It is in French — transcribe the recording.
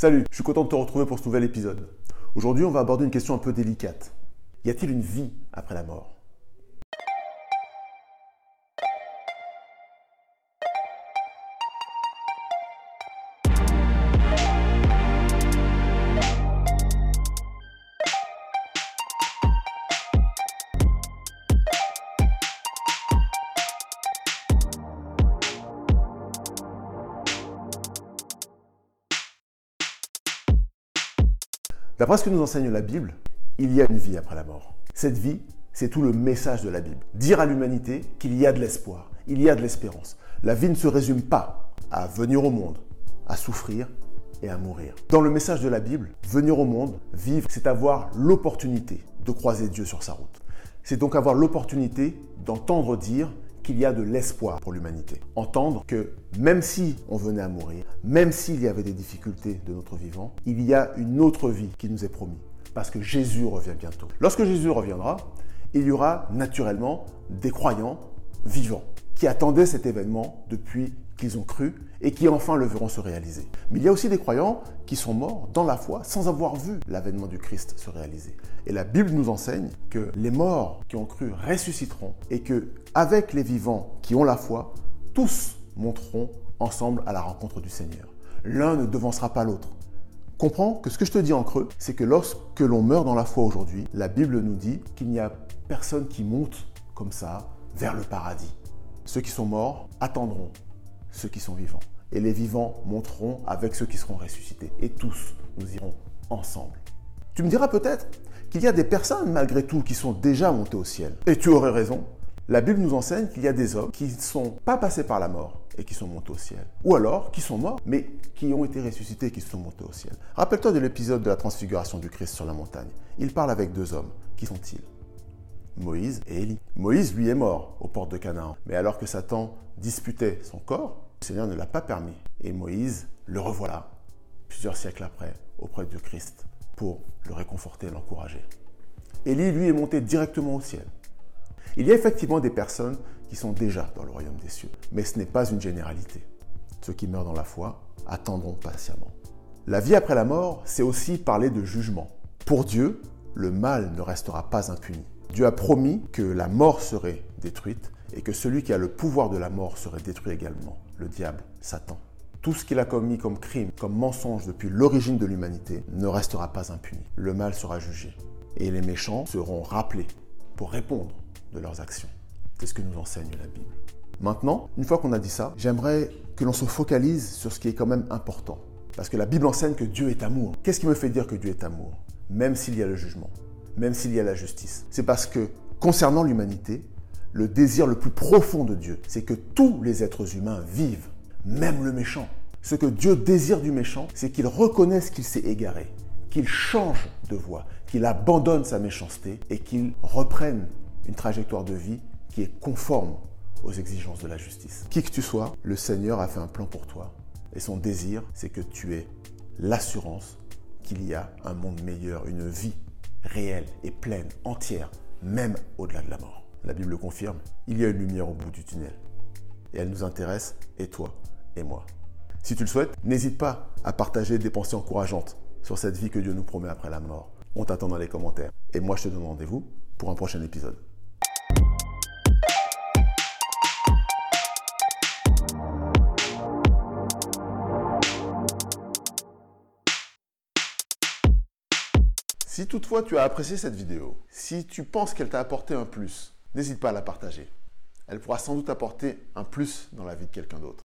Salut, je suis content de te retrouver pour ce nouvel épisode. Aujourd'hui, on va aborder une question un peu délicate. Y a-t-il une vie après la mort? D'après ce que nous enseigne la Bible, il y a une vie après la mort. Cette vie, c'est tout le message de la Bible. Dire à l'humanité qu'il y a de l'espoir, il y a de l'espérance. La vie ne se résume pas à venir au monde, à souffrir et à mourir. Dans le message de la Bible, venir au monde, vivre, c'est avoir l'opportunité de croiser Dieu sur sa route. C'est donc avoir l'opportunité d'entendre dire qu'il y a de l'espoir pour l'humanité. Entendre que même si on venait à mourir, même s'il y avait des difficultés de notre vivant, il y a une autre vie qui nous est promise. Parce que Jésus revient bientôt. Lorsque Jésus reviendra, il y aura naturellement des croyants vivants qui attendaient cet événement depuis qu'ils ont cru et qui enfin le verront se réaliser. Mais il y a aussi des croyants qui sont morts dans la foi sans avoir vu l'avènement du Christ se réaliser. Et la Bible nous enseigne que les morts qui ont cru ressusciteront et que avec les vivants qui ont la foi, tous monteront ensemble à la rencontre du Seigneur. L'un ne devancera pas l'autre. Comprends que ce que je te dis en creux, c'est que lorsque l'on meurt dans la foi aujourd'hui, la Bible nous dit qu'il n'y a personne qui monte comme ça vers le paradis. Ceux qui sont morts attendront ceux qui sont vivants. Et les vivants monteront avec ceux qui seront ressuscités. Et tous, nous irons ensemble. Tu me diras peut-être qu'il y a des personnes, malgré tout, qui sont déjà montées au ciel. Et tu aurais raison. La Bible nous enseigne qu'il y a des hommes qui ne sont pas passés par la mort et qui sont montés au ciel. Ou alors qui sont morts, mais qui ont été ressuscités et qui sont montés au ciel. Rappelle-toi de l'épisode de la transfiguration du Christ sur la montagne. Il parle avec deux hommes. Qui sont-ils? Moïse et Élie. Moïse, lui, est mort aux portes de Canaan. Mais alors que Satan disputait son corps, le Seigneur ne l'a pas permis. Et Moïse le revoilà, plusieurs siècles après, auprès de Christ, pour le réconforter et l'encourager. Élie, lui, est monté directement au ciel. Il y a effectivement des personnes qui sont déjà dans le royaume des cieux, mais ce n'est pas une généralité. Ceux qui meurent dans la foi attendront patiemment. La vie après la mort, c'est aussi parler de jugement. Pour Dieu, le mal ne restera pas impuni. Dieu a promis que la mort serait détruite et que celui qui a le pouvoir de la mort serait détruit également, le diable, Satan. Tout ce qu'il a commis comme crime, comme mensonge depuis l'origine de l'humanité ne restera pas impuni. Le mal sera jugé et les méchants seront rappelés pour répondre de leurs actions. C'est ce que nous enseigne la Bible. Maintenant, une fois qu'on a dit ça, j'aimerais que l'on se focalise sur ce qui est quand même important. Parce que la Bible enseigne que Dieu est amour. Qu'est-ce qui me fait dire que Dieu est amour? Même s'il y a le jugement même s'il y a la justice. C'est parce que, concernant l'humanité, le désir le plus profond de Dieu, c'est que tous les êtres humains vivent, même le méchant. Ce que Dieu désire du méchant, c'est qu'il reconnaisse qu'il s'est égaré, qu'il change de voie, qu'il abandonne sa méchanceté et qu'il reprenne une trajectoire de vie qui est conforme aux exigences de la justice. Qui que tu sois, le Seigneur a fait un plan pour toi. Et son désir, c'est que tu aies l'assurance qu'il y a un monde meilleur, une vie réelle et pleine, entière, même au-delà de la mort. La Bible le confirme, il y a une lumière au bout du tunnel. Et elle nous intéresse, et toi, et moi. Si tu le souhaites, n'hésite pas à partager des pensées encourageantes sur cette vie que Dieu nous promet après la mort. On t'attend dans les commentaires. Et moi, je te donne rendez-vous pour un prochain épisode. Si toutefois tu as apprécié cette vidéo, si tu penses qu'elle t'a apporté un plus, n'hésite pas à la partager. Elle pourra sans doute apporter un plus dans la vie de quelqu'un d'autre.